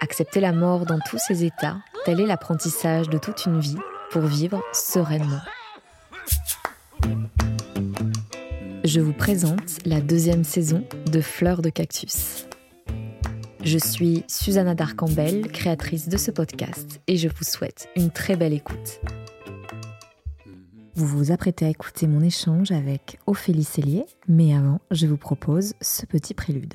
Accepter la mort dans tous ses états, tel est l'apprentissage de toute une vie pour vivre sereinement. Je vous présente la deuxième saison de Fleur de Cactus. Je suis Susanna Darcambel, créatrice de ce podcast, et je vous souhaite une très belle écoute. Vous vous apprêtez à écouter mon échange avec Ophélie Cellier, mais avant, je vous propose ce petit prélude.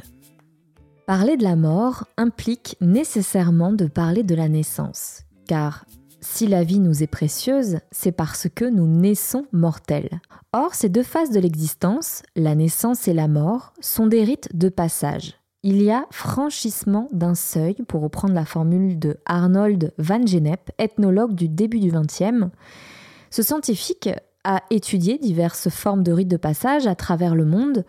Parler de la mort implique nécessairement de parler de la naissance, car si la vie nous est précieuse, c'est parce que nous naissons mortels. Or, ces deux phases de l'existence, la naissance et la mort, sont des rites de passage. Il y a franchissement d'un seuil, pour reprendre la formule de Arnold van Gennep, ethnologue du début du XXe. Ce scientifique a étudié diverses formes de rites de passage à travers le monde,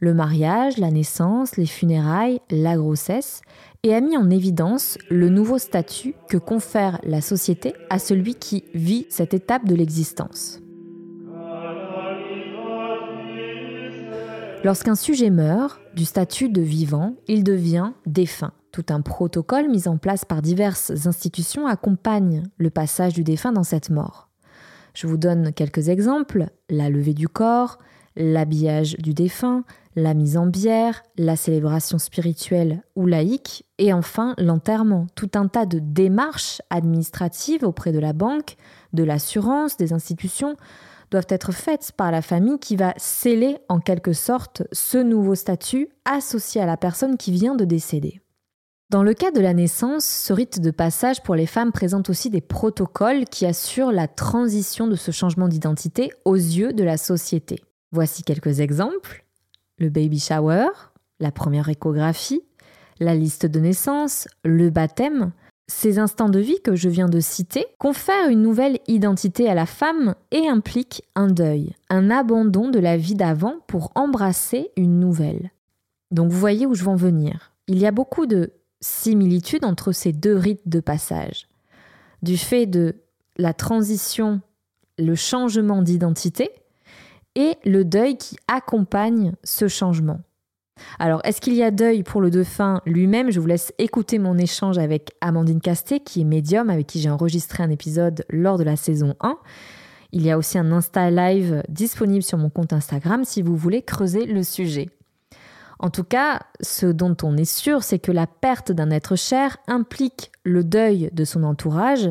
le mariage, la naissance, les funérailles, la grossesse, et a mis en évidence le nouveau statut que confère la société à celui qui vit cette étape de l'existence. Lorsqu'un sujet meurt, du statut de vivant, il devient défunt. Tout un protocole mis en place par diverses institutions accompagne le passage du défunt dans cette mort. Je vous donne quelques exemples. La levée du corps, l'habillage du défunt, la mise en bière, la célébration spirituelle ou laïque, et enfin l'enterrement. Tout un tas de démarches administratives auprès de la banque, de l'assurance, des institutions doivent être faites par la famille qui va sceller en quelque sorte ce nouveau statut associé à la personne qui vient de décéder. Dans le cas de la naissance, ce rite de passage pour les femmes présente aussi des protocoles qui assurent la transition de ce changement d'identité aux yeux de la société. Voici quelques exemples. Le baby shower, la première échographie, la liste de naissance, le baptême. Ces instants de vie que je viens de citer confèrent une nouvelle identité à la femme et impliquent un deuil, un abandon de la vie d'avant pour embrasser une nouvelle. Donc vous voyez où je veux en venir. Il y a beaucoup de similitudes entre ces deux rites de passage. Du fait de la transition, le changement d'identité, et le deuil qui accompagne ce changement. Alors, est-ce qu'il y a deuil pour le défunt lui-même? Je vous laisse écouter mon échange avec Amandine Casté, qui est médium, avec qui j'ai enregistré un épisode lors de la saison 1. Il y a aussi un Insta Live disponible sur mon compte Instagram si vous voulez creuser le sujet. En tout cas, ce dont on est sûr, c'est que la perte d'un être cher implique le deuil de son entourage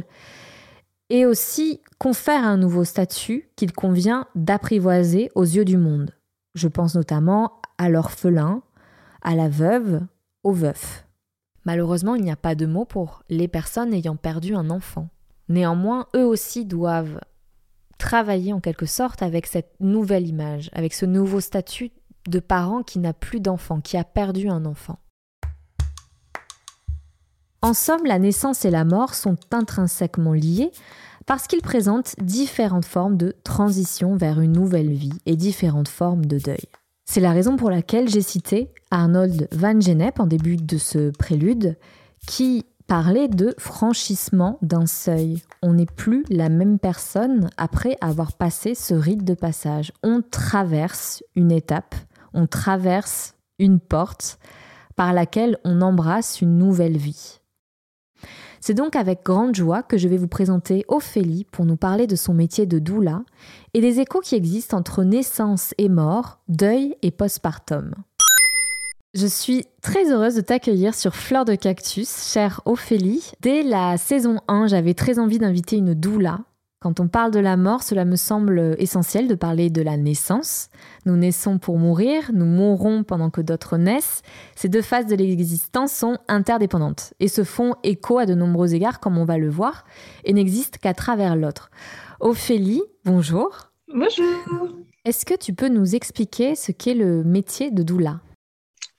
et aussi confère un nouveau statut qu'il convient d'apprivoiser aux yeux du monde. Je pense notamment à l'orphelin, à la veuve, au veuf. Malheureusement, il n'y a pas de mot pour les personnes ayant perdu un enfant. Néanmoins, eux aussi doivent travailler en quelque sorte avec cette nouvelle image, avec ce nouveau statut de parent qui n'a plus d'enfant, qui a perdu un enfant. En somme, la naissance et la mort sont intrinsèquement liées parce qu'ils présentent différentes formes de transition vers une nouvelle vie et différentes formes de deuil. C'est la raison pour laquelle j'ai cité Arnold van Gennep en début de ce prélude, qui parlait de franchissement d'un seuil. On n'est plus la même personne après avoir passé ce rite de passage. On traverse une étape, on traverse une porte par laquelle on embrasse une nouvelle vie. C'est donc avec grande joie que je vais vous présenter Ophélie pour nous parler de son métier de doula et des échos qui existent entre naissance et mort, deuil et postpartum. Je suis très heureuse de t'accueillir sur Fleur de Cactus, chère Ophélie. Dès la saison 1, j'avais très envie d'inviter une doula quand on parle de la mort, cela me semble essentiel de parler de la naissance. Nous naissons pour mourir, nous mourrons pendant que d'autres naissent. Ces deux phases de l'existence sont interdépendantes et se font écho à de nombreux égards, comme on va le voir, et n'existent qu'à travers l'autre. Ophélie, bonjour. Bonjour. Est-ce que tu peux nous expliquer ce qu'est le métier de doula?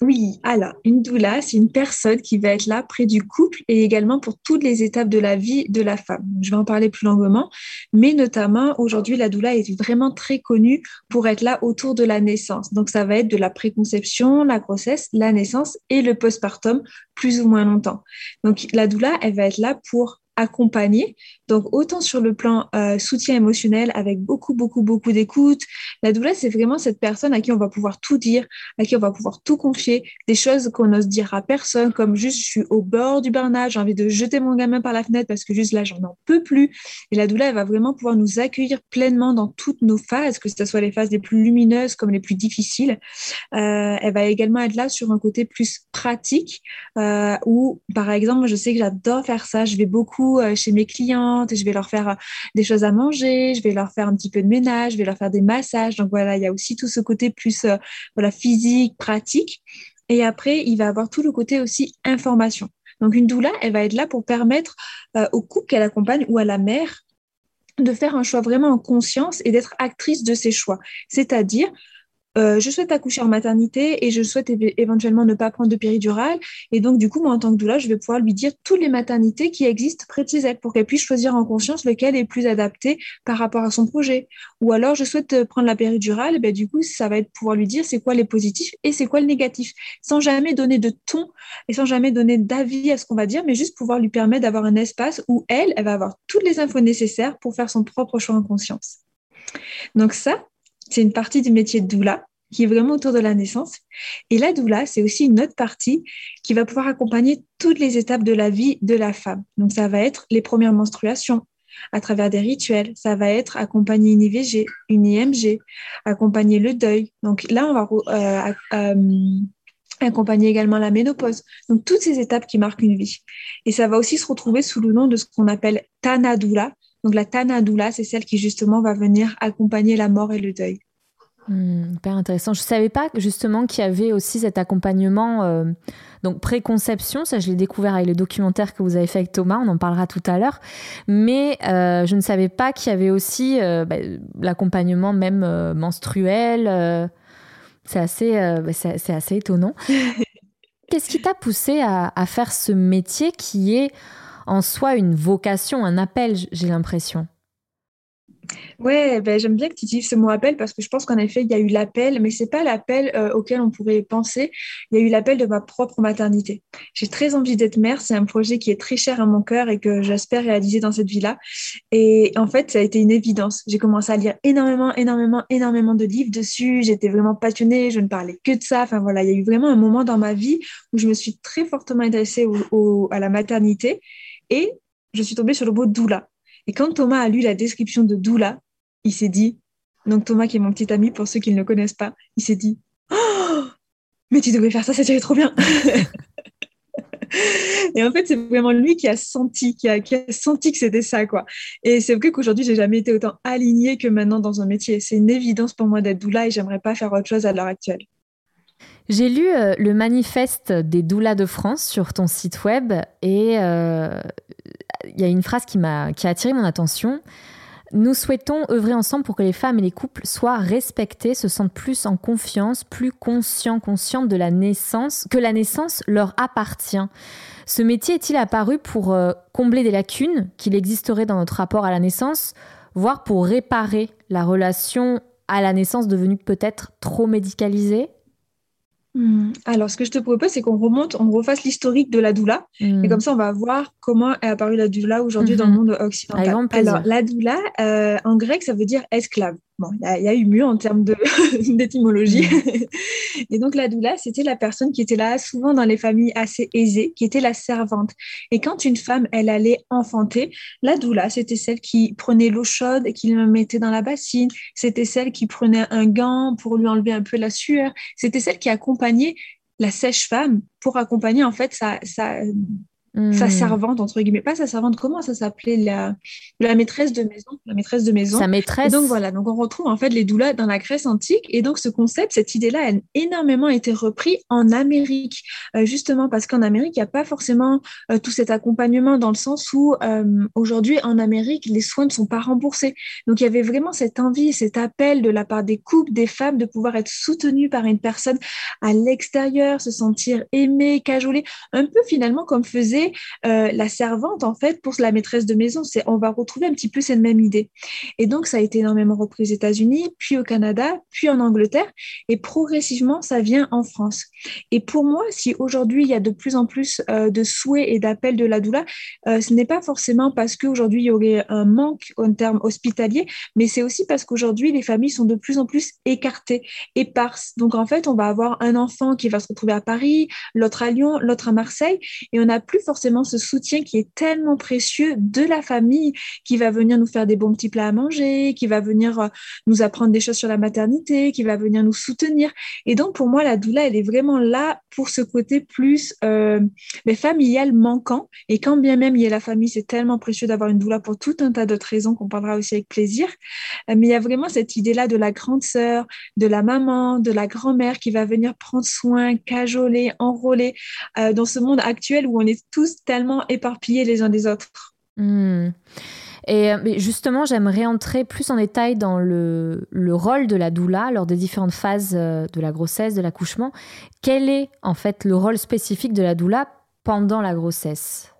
Oui, alors une doula, c'est une personne qui va être là près du couple et également pour toutes les étapes de la vie de la femme. Je vais en parler plus longuement, mais notamment aujourd'hui, la doula est vraiment très connue pour être là autour de la naissance. Donc ça va être de la préconception, la grossesse, la naissance et le postpartum plus ou moins longtemps. Donc la doula, elle va être là pour accompagner. Donc, autant sur le plan euh, soutien émotionnel avec beaucoup, beaucoup, beaucoup d'écoute. La doula, c'est vraiment cette personne à qui on va pouvoir tout dire, à qui on va pouvoir tout confier, des choses qu'on n'ose dire à personne, comme juste, je suis au bord du burn j'ai envie de jeter mon gamin par la fenêtre parce que juste là, j'en en peux plus. Et la doula, elle va vraiment pouvoir nous accueillir pleinement dans toutes nos phases, que ce soit les phases les plus lumineuses comme les plus difficiles. Euh, elle va également être là sur un côté plus pratique, euh, où, par exemple, je sais que j'adore faire ça. Je vais beaucoup euh, chez mes clientes je vais leur faire euh, des choses à manger, je vais leur faire un petit peu de ménage, je vais leur faire des massages. Donc voilà, il y a aussi tout ce côté plus euh, voilà, physique, pratique. Et après, il va avoir tout le côté aussi information. Donc une doula, elle va être là pour permettre au couple qu'elle accompagne ou à la mère de faire un choix vraiment en conscience et d'être actrice de ses choix. C'est-à-dire, euh, je souhaite accoucher en maternité et je souhaite éventuellement ne pas prendre de péridurale. Et donc, du coup, moi, en tant que doula, je vais pouvoir lui dire toutes les maternités qui existent près de chez elle pour qu'elle puisse choisir en conscience lequel est plus adapté par rapport à son projet. Ou alors, je souhaite euh, prendre la péridurale, ben, du coup, ça va être pouvoir lui dire c'est quoi les positifs et c'est quoi le négatif, sans jamais donner de ton et sans jamais donner d'avis à ce qu'on va dire, mais juste pouvoir lui permettre d'avoir un espace où elle, elle va avoir toutes les infos nécessaires pour faire son propre choix en conscience. Donc ça, c'est une partie du métier de doula qui est vraiment autour de la naissance. Et la doula, c'est aussi une autre partie qui va pouvoir accompagner toutes les étapes de la vie de la femme. Donc, ça va être les premières menstruations à travers des rituels. Ça va être accompagner une IVG, une IMG, accompagner le deuil. Donc là, on va euh, euh, accompagner également la ménopause. Donc, toutes ces étapes qui marquent une vie. Et ça va aussi se retrouver sous le nom de ce qu'on appelle Tana Doula, donc la Tanadoula, c'est celle qui justement va venir accompagner la mort et le deuil. Hmm, hyper intéressant. Je ne savais pas justement qu'il y avait aussi cet accompagnement, euh, donc préconception, ça je l'ai découvert avec le documentaire que vous avez fait avec Thomas, on en parlera tout à l'heure, mais euh, je ne savais pas qu'il y avait aussi euh, bah, l'accompagnement même menstruel. c'est assez, bah, c'est assez étonnant. Qu'est-ce qui t'a poussé à, à faire ce métier qui est en soi une vocation, un appel, j'ai l'impression. Ouais, ben, j'aime bien que tu utilises ce mot appel parce que je pense qu'en effet, il y a eu l'appel, mais ce n'est pas l'appel euh, auquel on pourrait penser. Il y a eu l'appel de ma propre maternité. J'ai très envie d'être mère. C'est un projet qui est très cher à mon cœur et que j'espère réaliser dans cette vie-là. Et en fait, ça a été une évidence. J'ai commencé à lire énormément, énormément, énormément de livres dessus. J'étais vraiment passionnée. Je ne parlais que de ça. Enfin voilà, il y a eu vraiment un moment dans ma vie où je me suis très fortement intéressée à la maternité. Et je suis tombée sur le mot doula. Et quand Thomas a lu la description de doula, il s'est dit, donc Thomas qui est mon petit ami pour ceux qui ne le connaissent pas, il s'est dit, oh, mais tu devrais faire ça, ça tirait trop bien. Et en fait, c'est vraiment lui qui a senti, qui a, senti que c'était ça, quoi. Et c'est vrai qu'aujourd'hui, j'ai jamais été autant alignée que maintenant dans un métier. C'est une évidence pour moi d'être doula et j'aimerais pas faire autre chose à l'heure actuelle. J'ai lu euh, le manifeste des doulas de France sur ton site web et euh, il y a une phrase qui m'a qui a attiré mon attention. Nous souhaitons œuvrer ensemble pour que les femmes et les couples soient respectés, se sentent plus en confiance, plus conscients, conscientes de la naissance, que la naissance leur appartient. Ce métier est-il apparu pour euh, combler des lacunes qu'il existerait dans notre rapport à la naissance, voire pour réparer la relation à la naissance devenue peut-être trop médicalisée? Alors, ce que je te propose, c'est qu'on remonte, on refasse l'historique de la doula. Hmm. Et comme ça, on va voir comment est apparue la doula aujourd'hui dans le mhm. monde occidental. Alors, la doula, euh, en grec, ça veut dire esclave. Bon, il y, a eu mieux en termes d'étymologie. Mm. et donc, la doula, c'était la personne qui était là souvent dans les familles assez aisées, qui était la servante. Et quand une femme, elle allait enfanter, la doula, c'était celle qui prenait l'eau chaude et qui la mettait dans la bassine. C'était celle qui prenait un gant pour lui enlever un peu la sueur. C'était celle qui accompagnait la sèche-femme pour accompagner en fait sa, sa Hmm. servante, entre guillemets. Pas sa servante, comment ça s'appelait? La, la maîtresse de maison. La maîtresse de maison. Sa Et maîtresse. donc voilà, donc on retrouve en fait les doulas dans la Grèce antique et donc ce concept, cette idée-là, elle a énormément été repris en Amérique, Euh, justement parce qu'en Amérique, il n'y a pas forcément euh, tout cet accompagnement dans le sens où euh, aujourd'hui en Amérique, les soins ne sont pas remboursés. Donc il y avait vraiment cette envie, cet appel de la part des couples, des femmes de pouvoir être soutenues par une personne à l'extérieur, se sentir aimée, cajolée, un peu finalement comme faisait euh, la servante en fait pour la maîtresse de maison. C'est, on va retrouver un petit peu cette même idée. Et donc, ça a été énormément repris aux États-Unis, puis au Canada, puis en Angleterre, et progressivement, ça vient en France. Et pour moi, si aujourd'hui, il y a de plus en plus euh, de souhaits et d'appels de la doula, euh, ce n'est pas forcément parce qu'aujourd'hui, il y aurait un manque en termes hospitaliers, mais c'est aussi parce qu'aujourd'hui, les familles sont de plus en plus écartées, éparses. Donc, en fait, on va avoir un enfant qui va se retrouver à Paris, l'autre à Lyon, l'autre à Marseille, et on n'a plus forcément ce soutien qui est tellement précieux de la famille qui va venir nous faire des bons petits plats à manger, qui va venir euh, nous apprendre des choses sur la maternité, qui va venir nous soutenir. Et donc, pour moi, la doula, elle est vraiment là pour ce côté plus euh, mais familial manquant. Et quand bien même il y a la famille, c'est tellement précieux d'avoir une doula pour tout un tas d'autres raisons qu'on parlera aussi avec plaisir. Euh, mais il y a vraiment cette idée-là de la grande sœur, de la maman, de la grand-mère qui va venir prendre soin, cajoler, enrôler dans ce monde actuel où on est tous tellement éparpillés les uns des autres. Hmm. Et euh, justement, j'aimerais entrer plus en détail dans le, le rôle de la doula lors des différentes phases euh, de la grossesse, de l'accouchement. Quel est en fait le rôle spécifique de la doula pendant la grossesse?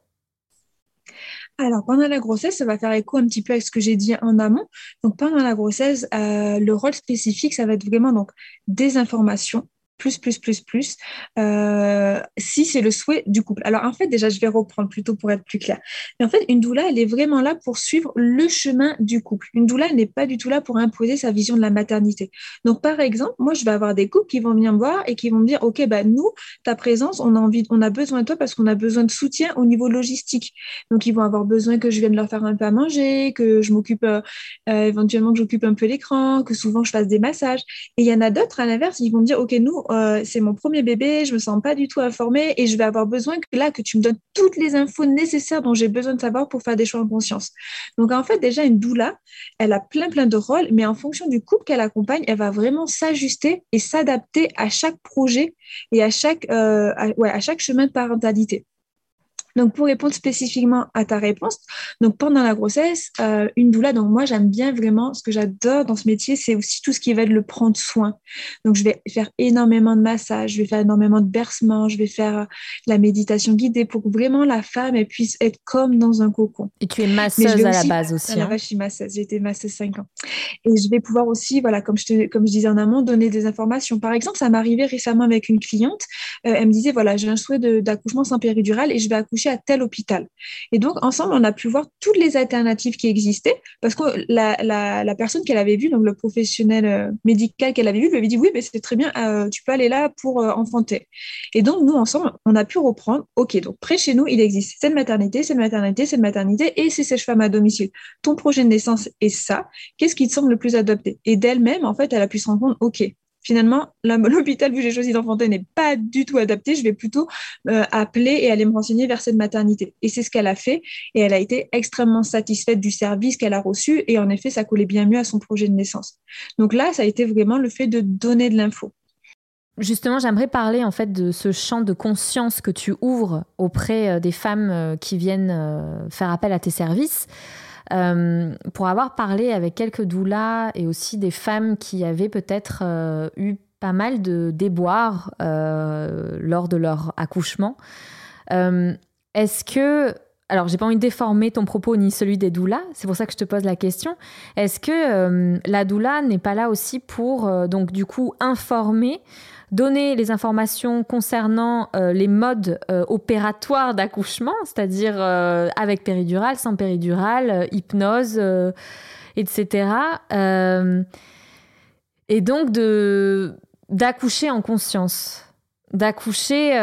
Alors, pendant la grossesse, ça va faire écho un petit peu avec ce que j'ai dit en amont. Donc, pendant la grossesse, euh, le rôle spécifique, ça va être vraiment donc des informations, plus, plus, plus, plus, euh, si c'est le souhait du couple. Alors, en fait, déjà, je vais reprendre plutôt pour être plus clair. Mais en fait, une doula, elle est vraiment là pour suivre le chemin du couple. Une doula, n'est pas du tout là pour imposer sa vision de la maternité. Donc, par exemple, moi, je vais avoir des couples qui vont venir me voir et qui vont me dire, OK, bah, nous, ta présence, on a envie, on a besoin de toi parce qu'on a besoin de soutien au niveau logistique. Donc, ils vont avoir besoin que je vienne leur faire un peu à manger, que je m'occupe, euh, euh, éventuellement, que j'occupe un peu l'écran, que souvent je fasse des massages. Et il y en a d'autres, à l'inverse, ils vont me dire, OK, nous, euh, c'est mon premier bébé, je me sens pas du tout informée et je vais avoir besoin que là, que tu me donnes toutes les infos nécessaires dont j'ai besoin de savoir pour faire des choix en conscience. Donc, en fait, déjà, une doula, elle a plein, plein de rôles, mais en fonction du couple qu'elle accompagne, elle va vraiment s'ajuster et s'adapter à chaque projet et à chaque, euh, à- chaque chemin de parentalité. Donc, pour répondre spécifiquement à ta réponse, donc pendant la grossesse, euh, une doula, donc moi, j'aime bien vraiment, ce que j'adore dans ce métier, c'est aussi tout ce qui va être le prendre soin. Donc, je vais faire énormément de massages, je vais faire énormément de bercements, je vais faire euh, la méditation guidée pour que vraiment la femme, elle puisse être comme dans un cocon. Et tu es masseuse à la aussi- base À aussi. la hein. je suis masseuse. J'ai été masseuse 5 ans. Et je vais pouvoir aussi, voilà, comme je, te, comme je disais en amont, donner des informations. Par exemple, ça m'est arrivé récemment avec une cliente. Euh, elle me disait, voilà, j'ai un souhait d'accouchement sans péridurale et je vais accoucher à tel hôpital. Et donc, ensemble, on a pu voir toutes les alternatives qui existaient parce que la, personne qu'elle avait vue, donc le professionnel euh, médical qu'elle avait vu, lui avait dit, oui, mais c'est très bien, euh, tu peux aller là pour euh, enfanter. Et donc, nous, ensemble, on a pu reprendre, OK, donc près chez nous, il existe cette maternité, cette maternité, cette maternité et ces sages-femmes à domicile. Ton projet de naissance est ça. Qu'est-ce qui te semble le plus adapté Et d'elle-même, en fait, elle a pu se rendre compte, OK, finalement, l'hôpital où j'ai choisi d'enfanter n'est pas du tout adapté. Je vais plutôt euh, appeler et aller me renseigner vers cette maternité. Et c'est ce qu'elle a fait. Et elle a été extrêmement satisfaite du service qu'elle a reçu. Et en effet, ça collait bien mieux à son projet de naissance. Donc là, ça a été vraiment le fait de donner de l'info. Justement, j'aimerais parler en fait de ce champ de conscience que tu ouvres auprès euh, des femmes euh, qui viennent euh, faire appel à tes services. Euh, pour avoir parlé avec quelques doulas et aussi des femmes qui avaient peut-être euh, eu pas mal de déboires euh, lors de leur accouchement. Est-ce que alors, j'ai pas envie de déformer ton propos ni celui des doulas, c'est pour ça que je te pose la question. Est-ce que la doula n'est pas là aussi pour, donc, du coup, informer, donner les informations concernant euh, les modes euh, opératoires d'accouchement, c'est-à-dire euh, avec péridurale, sans péridurale, hypnose, etc. Et donc, d'accoucher en conscience, d'accoucher.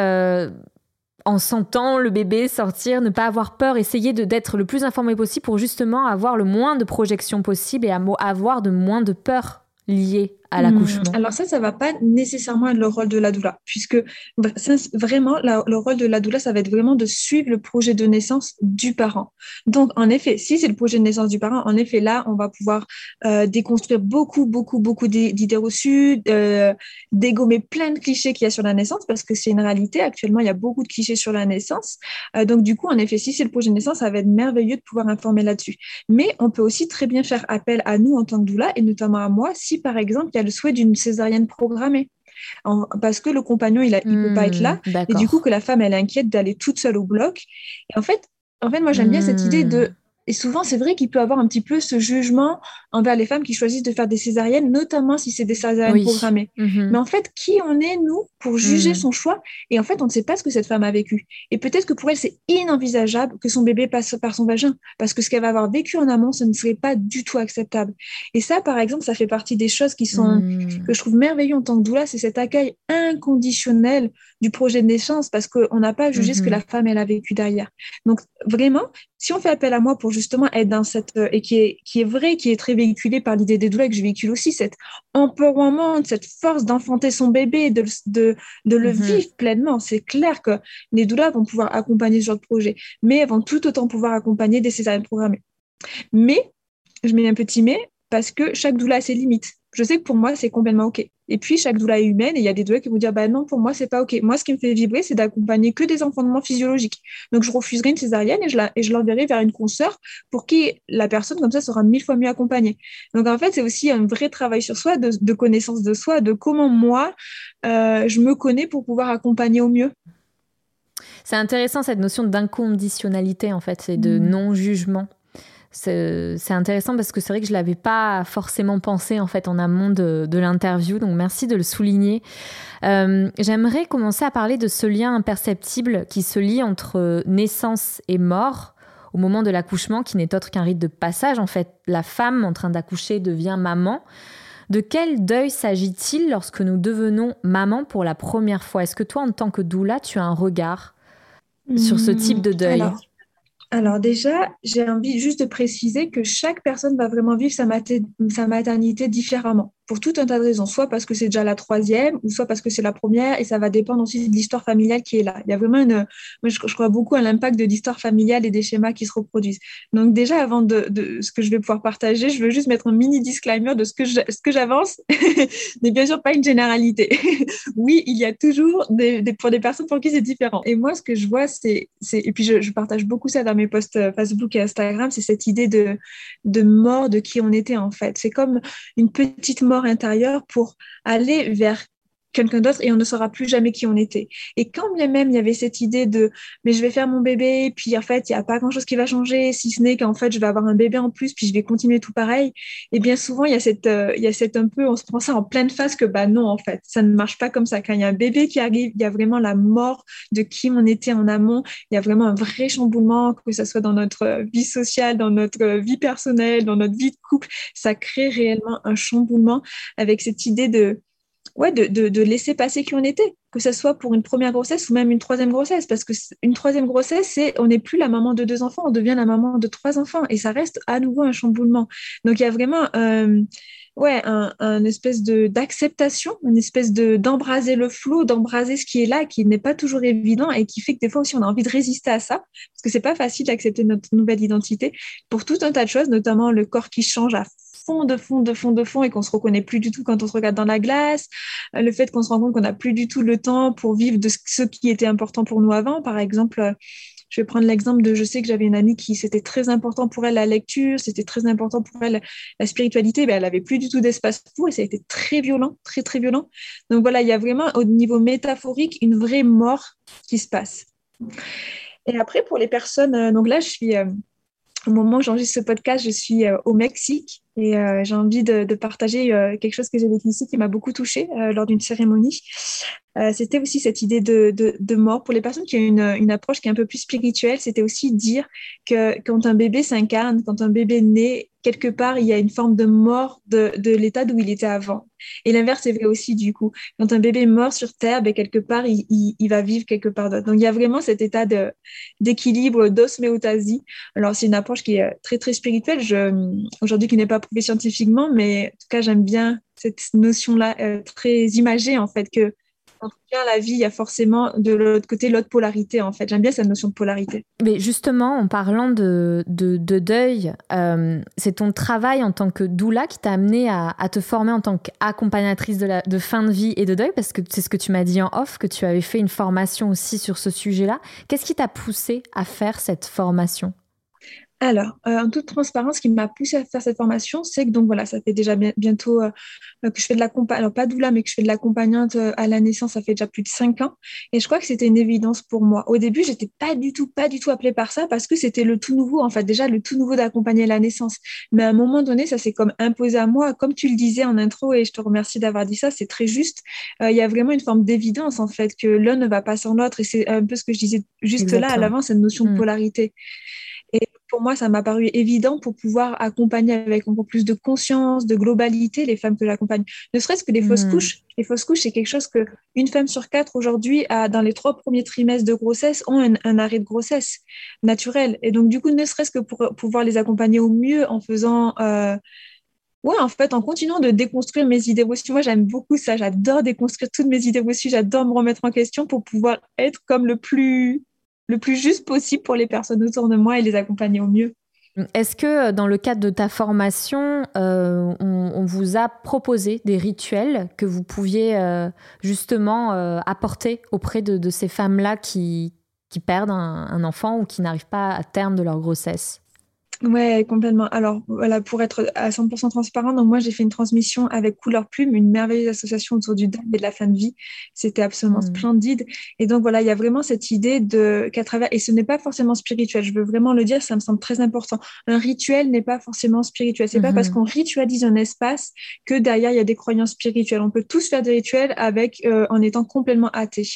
en sentant le bébé sortir, ne pas avoir peur, essayer de, d'être le plus informé possible pour justement avoir le moins de projections possible et avoir de moins de peur liée à l'accouchement Alors ça, ça va pas nécessairement être le rôle de la doula, puisque vraiment, le rôle de la doula, ça va être vraiment de suivre le projet de naissance du parent. Donc, en effet, si c'est le projet de naissance du parent, en effet, là, on va pouvoir euh, déconstruire beaucoup, beaucoup, beaucoup d'idées reçues, euh, dégommer plein de clichés qu'il y a sur la naissance, parce que c'est une réalité. Actuellement, il y a beaucoup de clichés sur la naissance. Euh, donc, du coup, en effet, si c'est le projet de naissance, ça va être merveilleux de pouvoir informer là-dessus. Mais on peut aussi très bien faire appel à nous en tant que doula, et notamment à moi, si par exemple, il y a le souhait d'une césarienne programmée. parce que le compagnon, il ne peut pas être là. Hmm, et du coup, que la femme, elle inquiète d'aller toute seule au bloc. Et en fait, en fait moi, j'aime bien cette idée de hmm. Et souvent, c'est vrai qu'il peut avoir un petit peu ce jugement envers les femmes qui choisissent de faire des césariennes, notamment si c'est des césariennes programmées. Mhm. Mais en fait, qui on est, nous, pour juger mhm. son choix? Et en fait, on ne sait pas ce que cette femme a vécu. Et peut-être que pour elle, c'est inenvisageable que son bébé passe par son vagin, parce que ce qu'elle va avoir vécu en amont, ce ne serait pas du tout acceptable. Et ça, par exemple, ça fait partie des choses qui sont, mhm. que je trouve merveilleux en tant que doula, c'est cet accueil inconditionnel du projet de naissance, parce qu'on n'a pas jugé ce que la femme, elle a vécu derrière. Donc, vraiment, si on fait appel à moi pour justement être dans cette, euh, et qui est, qui est vrai, qui est très par l'idée des douleurs que je véhicule aussi, cette empowerment, cette force d'enfanter son bébé, de, de, de le mhm. vivre pleinement. C'est clair que les douleurs vont pouvoir accompagner ce genre de projet, mais elles vont tout autant pouvoir accompagner des césariennes programmées. Mais, je mets un petit mais, parce que chaque doula a ses limites je sais que pour moi, c'est complètement OK. Et puis, chaque doula est humaine et il y a des doulas qui vont dire bah non, pour moi, c'est pas OK. Moi, ce qui me fait vibrer, c'est d'accompagner que des enfantements physiologiques. Donc, je refuserai une césarienne et je, la, et je l'enverrai vers une consoeur pour qui la personne, comme ça, sera mille fois mieux accompagnée. Donc, en fait, c'est aussi un vrai travail sur soi, de, connaissance de soi, de comment moi, euh, je me connais pour pouvoir accompagner au mieux. C'est intéressant cette notion d'inconditionnalité, en fait, c'est de mmh. non-jugement c'est intéressant parce que c'est vrai que je l'avais pas forcément pensé en fait en amont de, l'interview, donc merci de le souligner. Euh, j'aimerais commencer à parler de ce lien imperceptible qui se lie entre naissance et mort au moment de l'accouchement, qui n'est autre qu'un rite de passage. En fait, la femme en train d'accoucher devient maman. De quel deuil s'agit-il lorsque nous devenons maman pour la première fois? Est-ce que toi, en tant que doula, tu as un regard sur ce type de deuil? Déjà, j'ai envie juste de préciser que chaque personne va vraiment vivre sa, maternité différemment pour tout un tas de raisons, soit parce que c'est déjà la troisième, ou soit parce que c'est la première, et ça va dépendre aussi de l'histoire familiale qui est là. Il y a vraiment une, moi je, crois beaucoup à l'impact de l'histoire familiale et des schémas qui se reproduisent. Donc déjà, avant de, ce que je vais pouvoir partager, je veux juste mettre un mini disclaimer de ce que ce que j'avance, mais bien sûr pas une généralité. oui, il y a toujours des, pour des personnes pour qui c'est différent. Et moi, ce que je vois, c'est, et puis je, je, partage beaucoup ça dans mes posts euh, Facebook et Instagram, c'est cette idée de, de mort de qui on était en fait. C'est comme une petite mort intérieur pour aller vers quelqu'un d'autre et on ne saura plus jamais qui on était. Et quand bien même il y avait cette idée de mais je vais faire mon bébé, puis en fait il n'y a pas grand chose qui va changer, si ce n'est qu'en fait je vais avoir un bébé en plus, puis je vais continuer tout pareil. Et bien souvent il y a cette, euh, il y a cette un peu, on se prend ça en pleine face que bah non en fait, ça ne marche pas comme ça. Quand il y a un bébé qui arrive, il y a vraiment la mort de qui on était en amont, il y a vraiment un vrai chamboulement, que ce soit dans notre vie sociale, dans notre vie personnelle, dans notre vie de couple, ça crée réellement un chamboulement avec cette idée de ouais, de, de, laisser passer qui on était, que ce soit pour une première grossesse ou même une troisième grossesse, parce que une troisième grossesse, c'est on n'est plus la maman de deux enfants, on devient la maman de trois enfants, et ça reste à nouveau un chamboulement. Donc il y a vraiment euh, ouais, un, espèce de d'acceptation, une espèce de d'embraser le flot, d'embraser ce qui est là, qui n'est pas toujours évident et qui fait que des fois aussi on a envie de résister à ça, parce que c'est pas facile d'accepter notre nouvelle identité pour tout un tas de choses, notamment le corps qui change à fond, de fond, de fond, de fond et qu'on se reconnaît plus du tout quand on se regarde dans la glace, euh, le fait qu'on se rend compte qu'on n'a plus du tout le temps pour vivre de ce qui était important pour nous avant. Par exemple, euh, je vais prendre l'exemple de, je sais que j'avais une amie qui, c'était très important pour elle la lecture, c'était très important pour elle la spiritualité, mais elle avait plus du tout d'espace pour et ça a été très violent, très, très violent. Donc voilà, il y a vraiment au niveau métaphorique une vraie mort qui se passe. Et après, pour les personnes, euh, donc là, je suis, au moment où j'enregistre ce podcast, je suis au Mexique et euh, j'ai envie de, partager euh, quelque chose que j'ai ici qui m'a beaucoup touchée euh, lors d'une cérémonie. c'était aussi cette idée de, de, mort. Pour les personnes qui ont une, approche qui est un peu plus spirituelle, c'était aussi dire que quand un bébé s'incarne, quand un bébé naît, quelque part, il y a une forme de mort de, l'état d'où il était avant. Et l'inverse est vrai aussi, du coup. Quand un bébé mort sur Terre, ben, quelque part, il, il, il, va vivre quelque part d'autre. Donc, il y a vraiment cet état d'équilibre, d'osméotasie. Alors, c'est une approche qui est très, très spirituelle. Aujourd'hui, qui n'est pas scientifiquement, mais en tout cas, j'aime bien cette notion-là très imagée, en fait, que en tout cas, la vie, il y a forcément de l'autre côté l'autre polarité, en fait. J'aime bien cette notion de polarité. Mais justement, en parlant de, de, deuil, euh, c'est ton travail en tant que doula qui t'a amené à, te former en tant qu'accompagnatrice de, de fin de vie et de deuil, parce que c'est ce que tu m'as dit en off, que tu avais fait une formation aussi sur ce sujet-là. Qu'est-ce qui t'a poussé à faire cette formation? Alors, euh, en toute transparence, ce qui m'a poussé à faire cette formation, c'est que donc voilà, ça fait déjà bientôt euh, que je fais de l'accompagnante, alors pas doula, mais que je fais de l'accompagnante euh, à la naissance, ça fait déjà plus de cinq ans. Et je crois que c'était une évidence pour moi. Au début, j'étais pas du tout, pas du tout appelée par ça parce que c'était le tout nouveau, en fait, déjà le tout nouveau d'accompagner la naissance. Mais à un moment donné, ça s'est comme imposé à moi, comme tu le disais en intro, et je te remercie d'avoir dit ça, c'est très juste. Il y a vraiment une forme d'évidence, en fait, que l'un ne va pas sans l'autre. Et c'est un peu ce que je disais juste là à l'avant, cette notion de mmh. polarité. Pour moi, ça m'a paru évident pour pouvoir accompagner avec encore plus de conscience, de globalité les femmes que j'accompagne. Ne serait-ce que les fausses hmm. couches. Les fausses couches, c'est quelque chose que une femme sur quatre aujourd'hui, dans les trois premiers trimestres de grossesse, ont un, arrêt de grossesse naturel. Et donc, du coup, ne serait-ce que pour pouvoir les accompagner au mieux en faisant euh, ouais, en fait, en continuant de déconstruire mes idées reçues, moi j'aime beaucoup ça, j'adore déconstruire toutes mes idées reçues, j'adore me remettre en question pour pouvoir être comme le plus le plus juste possible pour les personnes autour de moi et les accompagner au mieux. Est-ce que euh, dans le cadre de ta formation, euh, on, vous a proposé des rituels que vous pouviez euh, justement apporter auprès de, ces femmes-là qui, perdent un enfant ou qui n'arrivent pas à terme de leur grossesse? Ouais, complètement. Alors, voilà, pour être à 100% transparent, donc moi, j'ai fait une transmission avec Couleur Plume, une merveilleuse association autour du deuil et de la fin de vie. C'était absolument mmh. splendide. Et donc, voilà, il y a vraiment cette idée de qu'à travers, et ce n'est pas forcément spirituel, je veux vraiment le dire, ça me semble très important. Un rituel n'est pas forcément spirituel. C'est pas parce mmh. qu'on ritualise un espace que derrière, il y a des croyances spirituelles. On peut tous faire des rituels avec, euh, en étant complètement athée.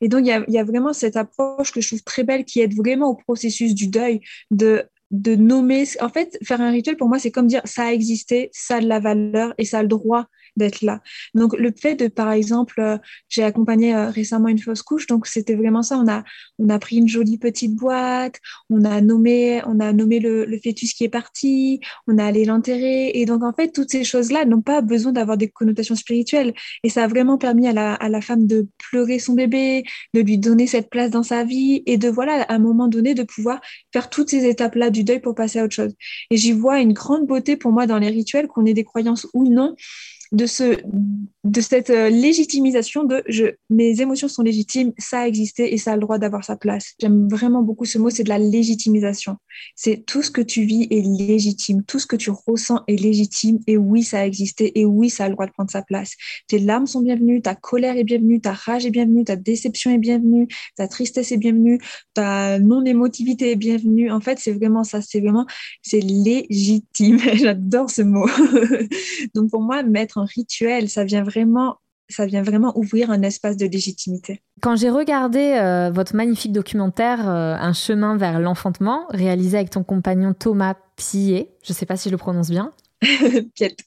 Et donc, il y a, il y a vraiment cette approche que je trouve très belle qui aide vraiment au processus du deuil, de de nommer. En fait, faire un rituel, pour moi, c'est comme dire ça a existé, ça a de la valeur et ça a le droit d'être là. Donc, le fait de, par exemple, euh, j'ai accompagné euh, récemment une fausse couche, donc c'était vraiment ça. On a, on a pris une jolie petite boîte, on a nommé, on a nommé le, fœtus qui est parti, on a allé l'enterrer. Et donc, en fait, toutes ces choses-là n'ont pas besoin d'avoir des connotations spirituelles. Et ça a vraiment permis à la, à la femme de pleurer son bébé, de lui donner cette place dans sa vie et de, voilà, à un moment donné, de pouvoir faire toutes ces étapes-là du deuil pour passer à autre chose. Et j'y vois une grande beauté pour moi dans les rituels, qu'on ait des croyances ou non de, ce, de cette euh, légitimisation de je, mes émotions sont légitimes, ça a existé et ça a le droit d'avoir sa place. J'aime vraiment beaucoup ce mot, c'est de la légitimisation. C'est tout ce que tu vis est légitime, tout ce que tu ressens est légitime et oui, ça a existé et oui, ça a le droit de prendre sa place. Tes larmes sont bienvenues, ta colère est bienvenue, ta rage est bienvenue, ta déception est bienvenue, ta tristesse est bienvenue, ta non-émotivité est bienvenue. En fait, c'est vraiment ça, c'est vraiment, c'est légitime. J'adore ce mot. Donc pour moi, mettre rituel, ça vient vraiment ça vient vraiment ouvrir un espace de légitimité. Quand j'ai regardé euh, votre magnifique documentaire euh, Un chemin vers l'enfantement, réalisé avec ton compagnon Thomas Pillet, je ne sais pas si je le prononce bien. Piette.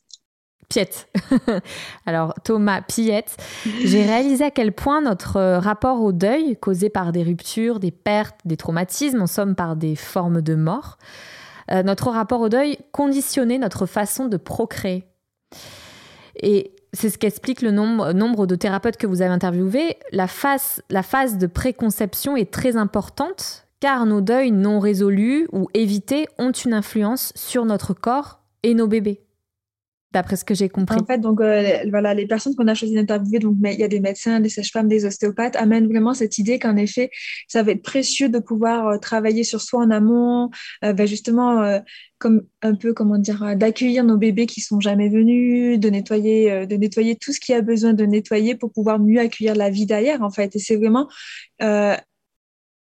Piette. Alors, Thomas Piette, j'ai réalisé à quel point notre euh, rapport au deuil, causé par des ruptures, des pertes, des traumatismes, en somme par des formes de mort, notre rapport au deuil conditionnait notre façon de procréer. Et c'est ce qu'explique le nombre, de thérapeutes que vous avez interviewés. La phase de préconception est très importante car nos deuils non résolus ou évités ont une influence sur notre corps et nos bébés d'après ce que j'ai compris. En fait, donc euh, voilà, les personnes qu'on a choisi d'interviewer, donc il y a des médecins, des sages-femmes, des ostéopathes, amènent vraiment cette idée qu'en effet, ça va être précieux de pouvoir euh, travailler sur soi en amont, euh, ben, justement comme un peu comment dire, d'accueillir nos bébés qui sont jamais venus, de nettoyer, de nettoyer tout ce qui a besoin de nettoyer pour pouvoir mieux accueillir la vie derrière en fait. Et c'est vraiment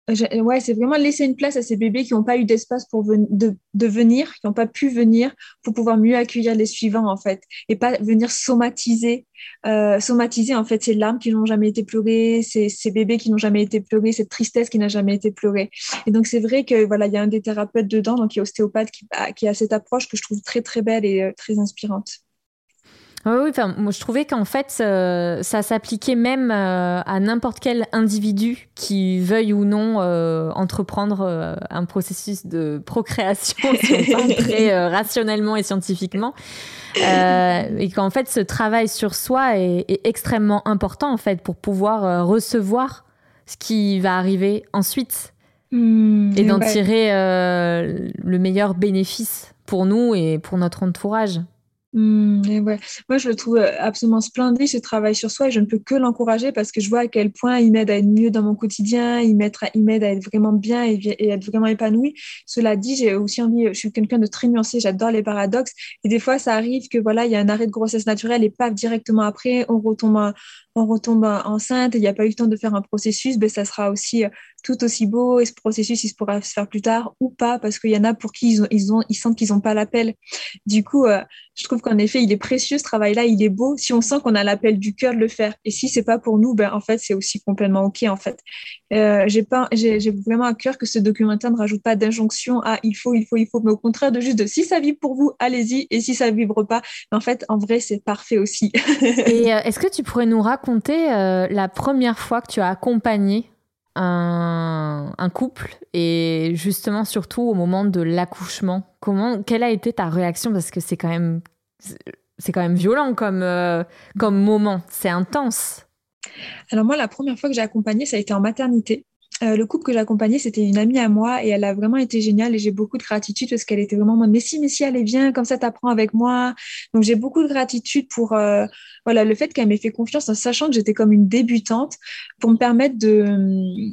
ouais, c'est vraiment laisser une place à ces bébés qui n'ont pas eu d'espace pour de, de, venir, qui n'ont pas pu venir pour pouvoir mieux accueillir les suivants en fait, et pas venir somatiser, euh, somatiser en fait ces larmes qui n'ont jamais été pleurées, ces, ces bébés qui n'ont jamais été pleurés, cette tristesse qui n'a jamais été pleurée. Et donc c'est vrai que voilà, il y a un des thérapeutes dedans, donc y a ostéopathe qui, qui a cette approche que je trouve très très belle et euh, très inspirante. Oui, enfin, moi je trouvais qu'en fait, euh, ça s'appliquait même euh, à n'importe quel individu qui veuille ou non euh, entreprendre euh, un processus de procréation, si on parle très rationnellement et scientifiquement. et qu'en fait, ce travail sur soi est, est, extrêmement important en fait pour pouvoir recevoir ce qui va arriver ensuite mmh, et d'en ouais. tirer le meilleur bénéfice pour nous et pour notre entourage. Ouais. Moi, je le trouve euh, absolument splendide, ce travail sur soi, et je ne peux que l'encourager parce que je vois à quel point il m'aide à être mieux dans mon quotidien, il m'aide à, être vraiment bien et, et être vraiment épanoui. Cela dit, j'ai aussi envie, je suis quelqu'un de très nuancé, j'adore les paradoxes, et des fois, ça arrive que voilà, il y a un arrêt de grossesse naturelle et pas directement après, on retombe, on retombe enceinte et il n'y a pas eu le temps de faire un processus, ben, ça sera aussi euh, tout aussi beau et ce processus, il se pourra se faire plus tard ou pas parce qu'il y en a pour qui ils, ont, ils, sentent qu'ils n'ont pas l'appel. Du coup, euh, je trouve qu'en effet, il est précieux ce travail-là, il est beau si on sent qu'on a l'appel du cœur de le faire. Et si c'est pas pour nous, ben, en fait, c'est aussi complètement OK en fait. Euh, j'ai vraiment à cœur que ce documentaire ne rajoute pas d'injonction à il faut, il faut, il faut, mais au contraire de juste de si ça vibre pour vous, allez-y et si ça vibre pas, en fait, en vrai, c'est parfait aussi. et est-ce que tu pourrais nous raconter euh, la première fois que tu as accompagné un, un, couple et justement surtout au moment de l'accouchement comment quelle a été ta réaction? Parce que c'est quand même c'est quand même violent comme euh, comme moment c'est intense. Alors moi la première fois que j'ai accompagné ça a été en maternité euh, le couple que j'accompagnais, c'était une amie à moi et elle a vraiment été géniale et j'ai beaucoup de gratitude parce qu'elle était vraiment mais si, mais si, allez, viens, comme ça, t'apprends avec moi. Donc, j'ai beaucoup de gratitude pour euh, voilà, le fait qu'elle m'ait fait confiance en sachant que j'étais comme une débutante pour me permettre de,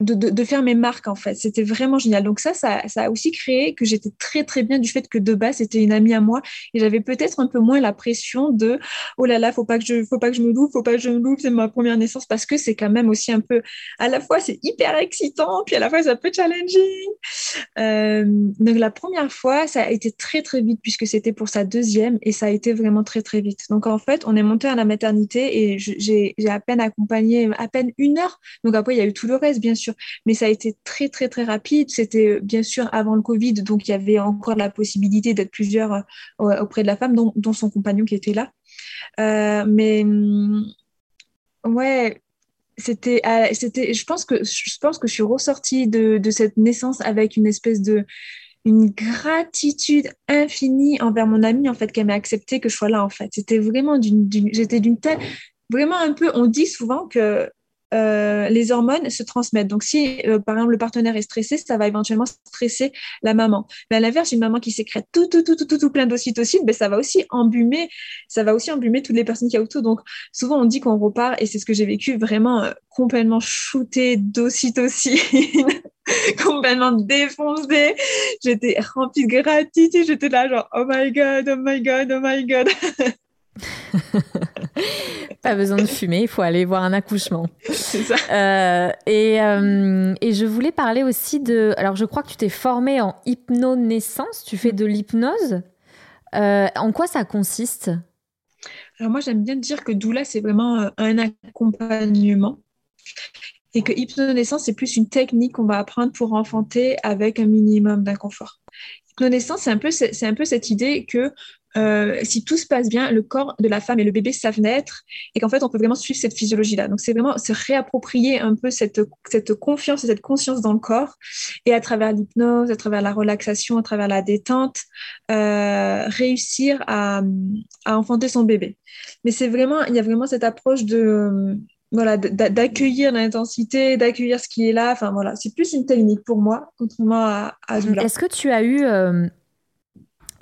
de, faire mes marques en fait. C'était vraiment génial. Donc ça, ça, ça, a aussi créé que j'étais très très bien du fait que de base c'était une amie à moi et j'avais peut-être un peu moins la pression de oh là là faut pas que je faut pas que je me loupe, faut pas que je me loupe, c'est ma première naissance parce que c'est quand même aussi un peu à la fois c'est hyper excitant puis à la fois c'est un peu challenging. Euh, donc la première fois ça a été très très vite puisque c'était pour sa deuxième et ça a été vraiment très très vite. Donc en fait on est monté à la maternité et j'ai à peine accompagné à peine une heure. Donc après il y a eu tout le reste bien sûr mais ça a été très, très, très rapide. C'était euh, bien sûr avant le Covid, donc il y avait encore la possibilité d'être plusieurs euh, auprès de la femme, dont, son compagnon qui était là. Euh, mais mm, ouais, c'était, c'était, je pense que je pense que je suis ressortie de, de cette naissance avec une espèce de une gratitude infinie envers mon amie en fait qu'elle m'ait accepté que je sois là en fait c'était vraiment d'une, j'étais d'une telle vraiment un peu on dit souvent que euh, les hormones se transmettent. Donc, si euh, par exemple le partenaire est stressé, ça va éventuellement stresser la maman. Mais à l'inverse, une maman qui sécrète tout, tout, tout, tout, tout, tout plein d'ocytocine, ben, ça va aussi embumer, ça va aussi embumer toutes les personnes qui a autour. Donc, souvent on dit qu'on repart, et c'est ce que j'ai vécu, vraiment euh, complètement shooté d'ocytocine. complètement défoncée. J'étais remplie de gratitude. J'étais là genre, oh my god, oh my god, oh my god. Pas besoin de fumer, il faut aller voir un accouchement. C'est ça. Euh, et, euh, et, je voulais parler aussi de. Alors, je crois que tu t'es formée en hypnonaissance, tu fais de l'hypnose. Euh, en quoi ça consiste? Alors, moi, j'aime bien dire que doula, c'est vraiment un accompagnement. Et que hypnonaissance, c'est plus une technique qu'on va apprendre pour enfanter avec un minimum d'inconfort. Hypnonaissance, c'est un, peu, c'est un peu cette idée que euh, si tout se passe bien, le corps de la femme et le bébé savent naître et qu'en fait, on peut vraiment suivre cette physiologie-là. Donc, c'est vraiment se réapproprier un peu cette, cette confiance et cette conscience dans le corps et à travers l'hypnose, à travers la relaxation, à travers la détente, euh, réussir à, à, enfanter son bébé. Mais c'est vraiment, il y a vraiment cette approche de voilà, d'accueillir l'intensité, d'accueillir ce qui est là. Enfin voilà, c'est plus une technique pour moi, contrairement à, à Est-ce que tu as eu euh,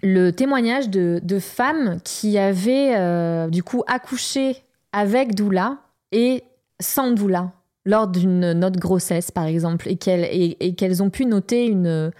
le témoignage de, de, femmes qui avaient euh, du coup accouché avec doula et sans doula lors d'une autre grossesse par exemple et qu'elles et ont pu noter une,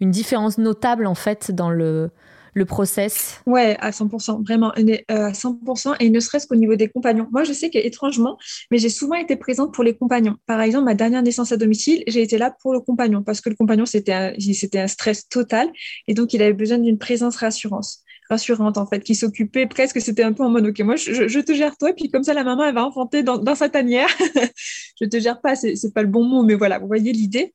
une différence notable en fait dans le, le process Ouais, à 100%, vraiment, euh, à 100%, et ne serait-ce qu'au niveau des compagnons. Moi, je sais qu'étrangement, mais j'ai souvent été présente pour les compagnons. Par exemple, ma dernière naissance à domicile, j'ai été là pour le compagnon, parce que le compagnon, c'était un, un stress total, et donc il avait besoin d'une présence rassurance. Rassurante en fait, qui s'occupait presque, c'était un peu en mode ok, moi je, te gère toi, puis comme ça la maman elle va enfanter dans, sa tanière. je te gère pas, c'est pas le bon mot, mais voilà, vous voyez l'idée.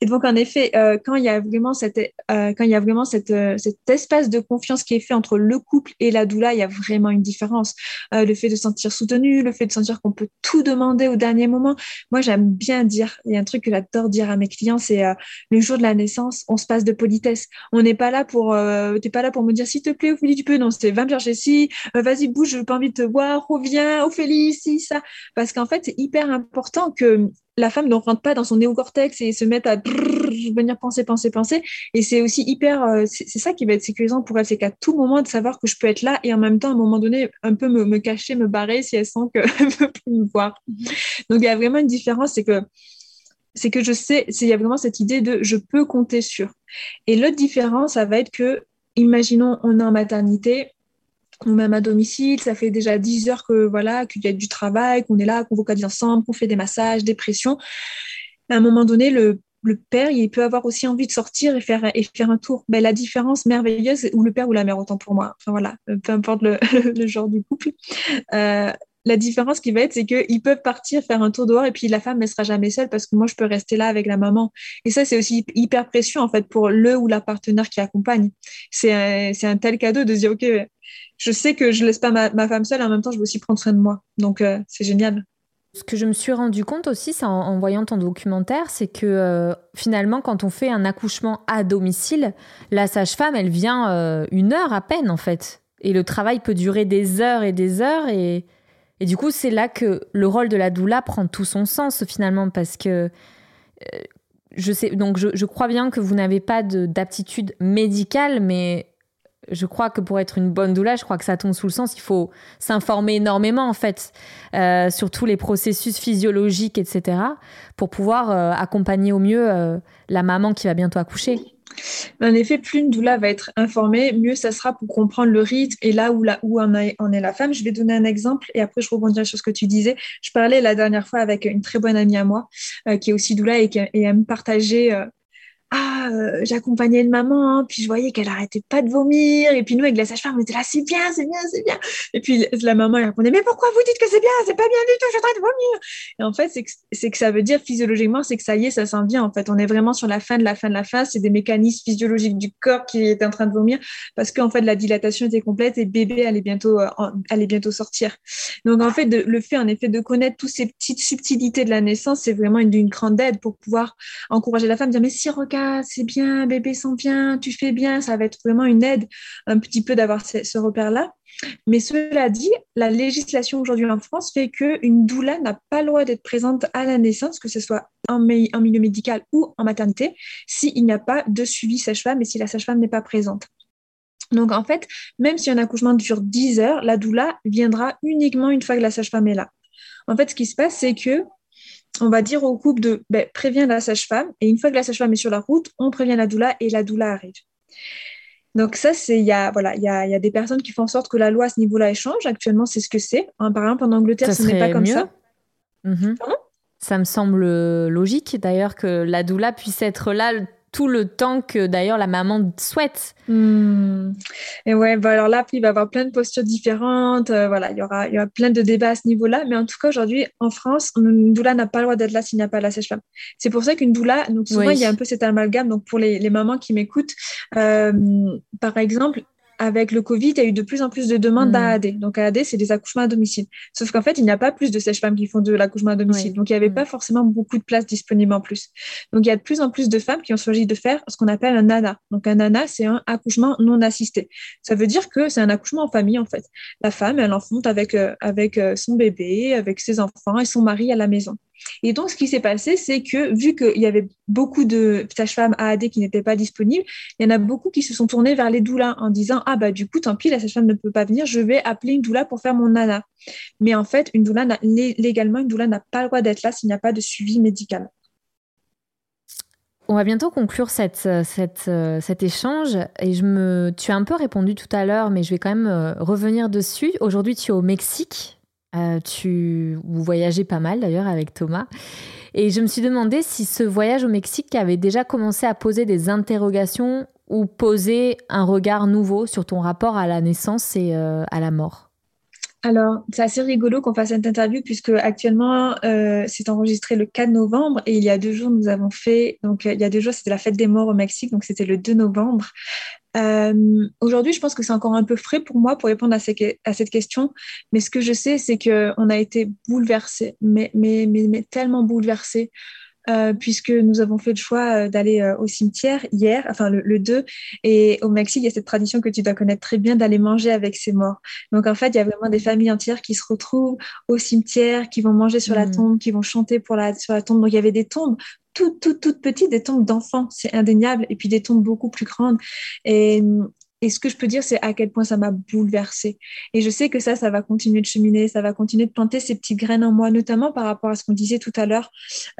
Et donc en effet, euh, quand il y a vraiment cette, euh, quand y a vraiment cette, euh, cet espace de confiance qui est fait entre le couple et la doula, il y a vraiment une différence. le fait de se sentir soutenu, le fait de sentir qu'on peut tout demander au dernier moment. Moi j'aime bien dire, il y a un truc que j'adore dire à mes clients, c'est le jour de la naissance, on se passe de politesse. On n'est pas là pour, t'es pas là pour me dire s'il te plaît Ophélie tu peux, non, c'est va me chercher si, vas-y bouge, je n'ai pas envie de te voir, reviens, Ophélie, si ça, parce qu'en fait c'est hyper important que la femme ne rentre pas dans son néocortex et se mette à venir penser, penser, penser. Et c'est aussi hyper, euh, c'est ça qui va être sécurisant pour elle, c'est qu'à tout moment de savoir que je peux être là et en même temps, à un moment donné, un peu me, cacher, me barrer si elle sent qu'elle ne peut plus me voir. Donc il y a vraiment une différence, c'est que c'est que je sais, il y a vraiment cette idée de je peux compter sur. Et l'autre différence, ça va être que, imaginons, on est en maternité, ou même à domicile, ça fait déjà 10 heures que voilà qu'il y a du travail, qu'on est là, qu'on vocalise ensemble, qu'on fait des massages, des pressions. À un moment donné, le, père, il peut avoir aussi envie de sortir et faire, un tour. Ben, la différence merveilleuse, ou le père ou la mère, autant pour moi, enfin voilà, peu importe le, le genre du couple, euh, la différence qui va être, c'est qu'ils peuvent partir faire un tour dehors et puis la femme ne sera jamais seule parce que moi, je peux rester là avec la maman. Et ça, c'est aussi hyper précieux en fait pour le ou la partenaire qui accompagne. C'est un, un, tel cadeau de se dire, OK, je sais que je laisse pas ma, femme seule, en même temps, je veux aussi prendre soin de moi. Donc, euh, c'est génial. Ce que je me suis rendu compte aussi, en, en, voyant ton documentaire, c'est que euh, finalement, quand on fait un accouchement à domicile, la sage-femme, elle vient euh, une heure à peine, en fait. Et le travail peut durer des heures et des heures. Et, et du coup, c'est là que le rôle de la doula prend tout son sens, finalement, parce que je sais, donc je, crois bien que vous n'avez pas d'aptitude médicale, mais je crois que pour être une bonne doula, je crois que ça tombe sous le sens, il faut s'informer énormément en fait euh, sur tous les processus physiologiques, etc., pour pouvoir euh, accompagner au mieux euh, la maman qui va bientôt accoucher. En effet, plus une doula va être informée, mieux ça sera pour comprendre le rythme et là où, où en, est, la femme. Je vais donner un exemple et après je rebondirai sur ce que tu disais. Je parlais la dernière fois avec une très bonne amie à moi qui est aussi doula et qui aime partager ah, euh, j'accompagnais une maman, hein, puis je voyais qu'elle arrêtait pas de vomir, et puis nous, avec la sage-femme, on était là, c'est bien, c'est bien, c'est bien. Et puis la maman, elle répondait, mais pourquoi vous dites que c'est bien, c'est pas bien du tout, je suis en train de vomir. Et en fait, c'est que, que, ça veut dire physiologiquement, c'est que ça y est, ça s'en vient. En fait, on est vraiment sur la fin de la fin de la fin, c'est des mécanismes physiologiques du corps qui est en train de vomir, parce qu'en fait, la dilatation était complète et bébé allait bientôt, euh, allait bientôt sortir. Donc, en fait, le fait, en effet, de connaître toutes ces petites subtilités de la naissance, c'est vraiment une, grande aide pour pouvoir encourager la femme, dire, mais si, regarde, c'est bien, bébé sent bien, tu fais bien, ça va être vraiment une aide un petit peu d'avoir ce, repère-là. Mais cela dit, la législation aujourd'hui en France fait qu'une doula n'a pas le droit d'être présente à la naissance, que ce soit en, milieu médical ou en maternité, s'il n'y a pas de suivi sage-femme et si la sage-femme n'est pas présente. Donc en fait, même si un accouchement dure 10 heures, la doula viendra uniquement une fois que la sage-femme est là. En fait, ce qui se passe, c'est que on va dire au couple de ben, préviens la sage-femme et une fois que la sage-femme est sur la route, on prévient la doula et la doula arrive. Donc ça, c'est il y a voilà, il y a, des personnes qui font en sorte que la loi à ce niveau-là échange. Actuellement, c'est ce que c'est. Par exemple, en Angleterre, ce n'est pas comme ça. Mhm. ça me semble logique d'ailleurs que la doula puisse être là tout le temps que d'ailleurs la maman souhaite. Hmm. Et ouais, bah alors là, il va y avoir plein de postures différentes. Euh, voilà, il y, aura, il y aura plein de débats à ce niveau-là. Mais en tout cas, aujourd'hui, en France, une doula n'a pas le droit d'être là s'il n'y a pas la sage-femme. C'est pour ça qu'une doula, donc souvent, il y a un peu cet amalgame. Donc pour les, les mamans qui m'écoutent, euh, par exemple, avec le Covid, il y a eu de plus en plus de demandes d'AAD. Hmm. Donc, AAD, c'est des accouchements à domicile. Sauf qu'en fait, il n'y a pas plus de sages-femmes qui font de l'accouchement à domicile. Donc, il n'y avait hmm. pas forcément beaucoup de places disponibles en plus. Donc, il y a de plus en plus de femmes qui ont choisi de faire ce qu'on appelle un NANA. Donc, un NANA, c'est un accouchement non assisté. Ça veut dire que c'est un accouchement en famille, en fait. La femme, elle enfante avec, euh, avec euh, son bébé, avec ses enfants et son mari à la maison. Et donc, ce qui s'est passé, c'est que vu qu'il y avait beaucoup de sages-femmes AAD qui n'étaient pas disponibles, il y en a beaucoup qui se sont tournés vers les doulas en disant Ah, bah, du coup, tant pis, la sage-femme ne peut pas venir, je vais appeler une doula pour faire mon nana. Mais en fait, une doula légalement, une doula n'a pas le droit d'être là s'il n'y a pas de suivi médical. On va bientôt conclure cette, cette, cet échange et je me, tu as un peu répondu tout à l'heure, mais je vais quand même euh, revenir dessus. Aujourd'hui, tu es au Mexique euh, tu, vous voyagez pas mal d'ailleurs avec Thomas. Et je me suis demandé si ce voyage au Mexique avait déjà commencé à poser des interrogations ou poser un regard nouveau sur ton rapport à la naissance et euh, à la mort alors, c'est assez rigolo qu'on fasse cette interview puisque actuellement, euh, c'est enregistré le 4 novembre et il y a deux jours, nous avons fait, donc il y a deux jours, c'était la fête des morts au Mexique, donc c'était le 2 novembre. Aujourd'hui, je pense que c'est encore un peu frais pour moi pour répondre à, cette question, mais ce que je sais, c'est qu'on a été bouleversés, mais tellement bouleversés. Euh, puisque nous avons fait le choix euh, d'aller euh, au cimetière hier, enfin le, 2. Et au Mexique, il y a cette tradition que tu dois connaître très bien d'aller manger avec ses morts. Donc en fait, il y a vraiment des familles entières qui se retrouvent au cimetière, qui vont manger sur la mm. tombe, qui vont chanter pour la, sur la tombe. Donc il y avait des tombes toutes, toutes, toutes petites, des tombes d'enfants, c'est indéniable, et puis des tombes beaucoup plus grandes. Et et ce que je peux dire, c'est à quel point ça m'a bouleversée. Et je sais que ça, ça va continuer de cheminer, ça va continuer de planter ces petites graines en moi, notamment par rapport à ce qu'on disait tout à l'heure,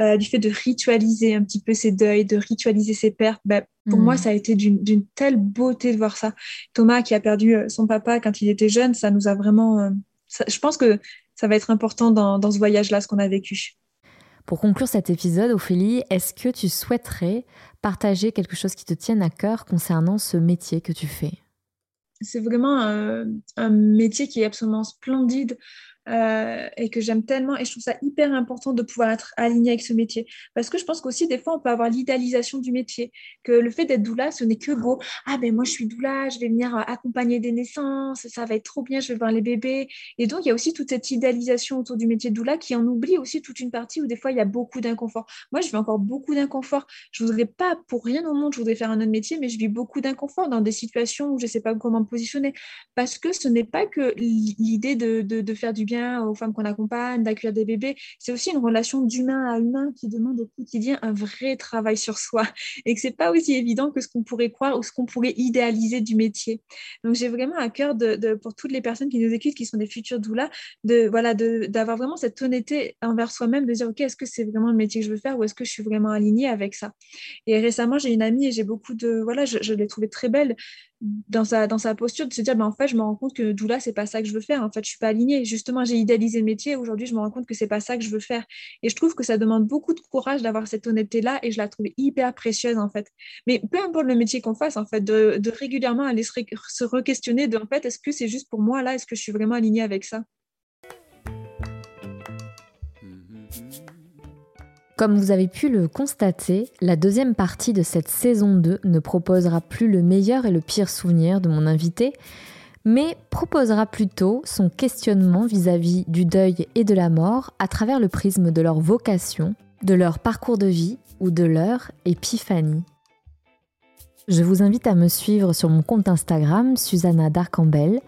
euh, du fait de ritualiser un petit peu ces deuils, de ritualiser ces pertes. Ben, pour moi, mm. ça a été d'une telle beauté de voir ça. Thomas, qui a perdu euh, son papa quand il était jeune, ça nous a vraiment... Euh, je pense que ça va être important dans, dans ce voyage-là, ce qu'on a vécu. Pour conclure cet épisode, Ophélie, est-ce que tu souhaiterais partager quelque chose qui te tienne à cœur concernant ce métier que tu fais? C'est vraiment un, métier qui est absolument splendide. Euh, et que j'aime tellement. Et je trouve ça hyper important de pouvoir être aligné avec ce métier. Parce que je pense qu'aussi, des fois, on peut avoir l'idéalisation du métier. Que le fait d'être doula, ce n'est que beau. Ah, ben moi, je suis doula, je vais venir euh, accompagner des naissances, ça va être trop bien, je vais voir les bébés. Et donc, il y a aussi toute cette idéalisation autour du métier de doula qui en oublie aussi toute une partie où des fois, il y a beaucoup d'inconfort. Moi, je vis encore beaucoup d'inconfort. Je ne voudrais pas, pour rien au monde, je voudrais faire un autre métier, mais je vis beaucoup d'inconfort dans des situations où je ne sais pas comment me positionner. Parce que ce n'est pas que l'idée de, faire du bien aux femmes qu'on accompagne, d'accueillir des bébés. C'est aussi une relation d'humain à humain qui demande au quotidien un vrai travail sur soi et que c'est pas aussi évident que ce qu'on pourrait croire ou ce qu'on pourrait idéaliser du métier. Donc j'ai vraiment à cœur pour toutes les personnes qui nous écoutent, qui sont des futurs doulas, de voilà, d'avoir vraiment cette honnêteté envers soi-même, de dire ok, est-ce que c'est vraiment le métier que je veux faire ou est-ce que je suis vraiment alignée avec ça? Et récemment j'ai une amie et j'ai beaucoup de voilà, je l'ai trouvée très belle dans sa, dans sa posture de se dire, ben, en fait, je me rends compte que doula, c'est pas ça que je veux faire. En fait, je suis pas alignée. Justement, j'ai idéalisé le métier. Aujourd'hui, je me rends compte que c'est pas ça que je veux faire. Et je trouve que ça demande beaucoup de courage d'avoir cette honnêteté-là et je la trouve hyper précieuse, en fait. Mais peu importe le métier qu'on fasse, en fait, de, de régulièrement aller se, se re-questionner de, en fait, est-ce que c'est juste pour moi là? Est-ce que je suis vraiment alignée avec ça? Comme vous avez pu le constater, la deuxième partie de cette saison 2 ne proposera plus le meilleur et le pire souvenir de mon invité, mais proposera plutôt son questionnement vis-à-vis du deuil et de la mort à travers le prisme de leur vocation, de leur parcours de vie ou de leur épiphanie. Je vous invite à me suivre sur mon compte Instagram, Susanna Darcambel,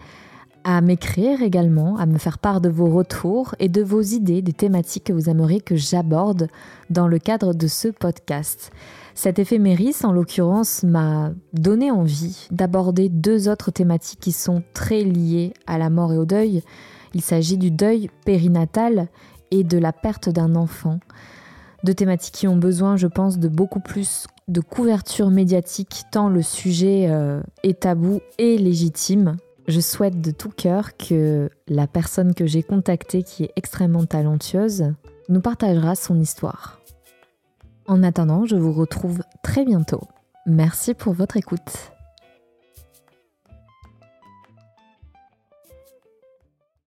à m'écrire également, à me faire part de vos retours et de vos idées des thématiques que vous aimeriez que j'aborde dans le cadre de ce podcast. Cet éphéméris, en l'occurrence, m'a donné envie d'aborder deux autres thématiques qui sont très liées à la mort et au deuil. Il s'agit du deuil périnatal et de la perte d'un enfant. Deux thématiques qui ont besoin, je pense, de beaucoup plus de couverture médiatique, tant le sujet euh, est tabou et légitime, je souhaite de tout cœur que la personne que j'ai contactée, qui est extrêmement talentueuse, nous partagera son histoire. En attendant, je vous retrouve très bientôt. Merci pour votre écoute.